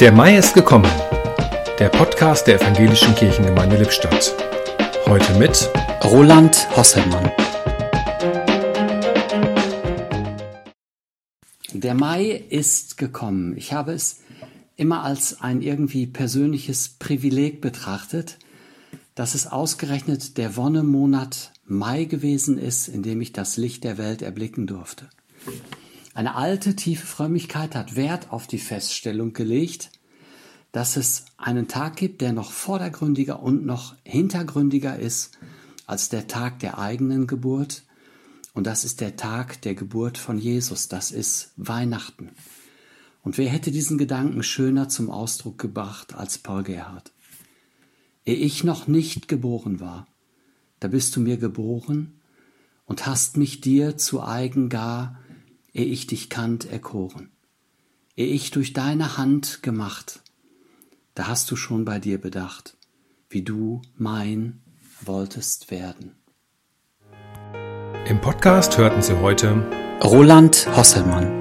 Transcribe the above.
Der Mai ist gekommen. Der Podcast der Evangelischen Kirchengemeinde Lippstadt. Heute mit Roland Hosselmann. Der Mai ist gekommen. Ich habe es immer als ein irgendwie persönliches Privileg betrachtet, dass es ausgerechnet der Wonnemonat Mai gewesen ist, in dem ich das Licht der Welt erblicken durfte. Eine alte, tiefe Frömmigkeit hat Wert auf die Feststellung gelegt, dass es einen Tag gibt, der noch vordergründiger und noch hintergründiger ist als der Tag der eigenen Geburt. Und das ist der Tag der Geburt von Jesus. Das ist Weihnachten. Und wer hätte diesen Gedanken schöner zum Ausdruck gebracht als Paul Gerhard? Ehe ich noch nicht geboren war, da bist du mir geboren und hast mich dir zu eigen gar ehe ich dich kannt, erkoren. Ehe ich durch deine Hand gemacht, da hast du schon bei dir bedacht, wie du mein wolltest werden. Im Podcast hörten Sie heute Roland Hosselmann.